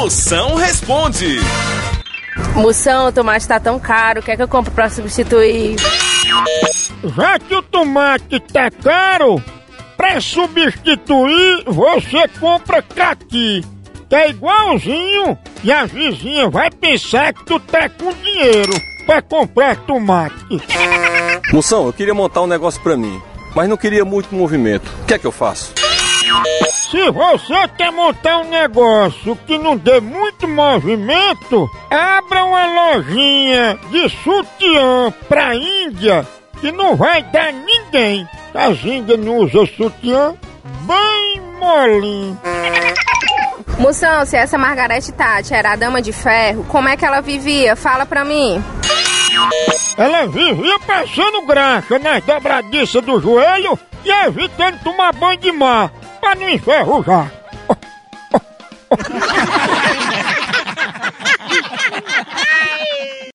Moção responde. Moção, o tomate tá tão caro, o que é que eu compro pra substituir? Já que o tomate tá caro, pra substituir, você compra caqui, que é igualzinho, e a vizinha vai pensar que tu tá com dinheiro pra comprar tomate. Moção, eu queria montar um negócio pra mim, mas não queria muito movimento. O que é que eu faço? Se você quer montar um negócio que não dê muito movimento, abra uma lojinha de sutiã pra Índia que não vai dar ninguém. As índias não usam sutiã bem molinho. Moção, se essa Margarete Tati era a dama de ferro, como é que ela vivia? Fala pra mim. Ela vivia passando graxa nas dobradiças do joelho e evitando tomar banho de mar pra não enferrujar.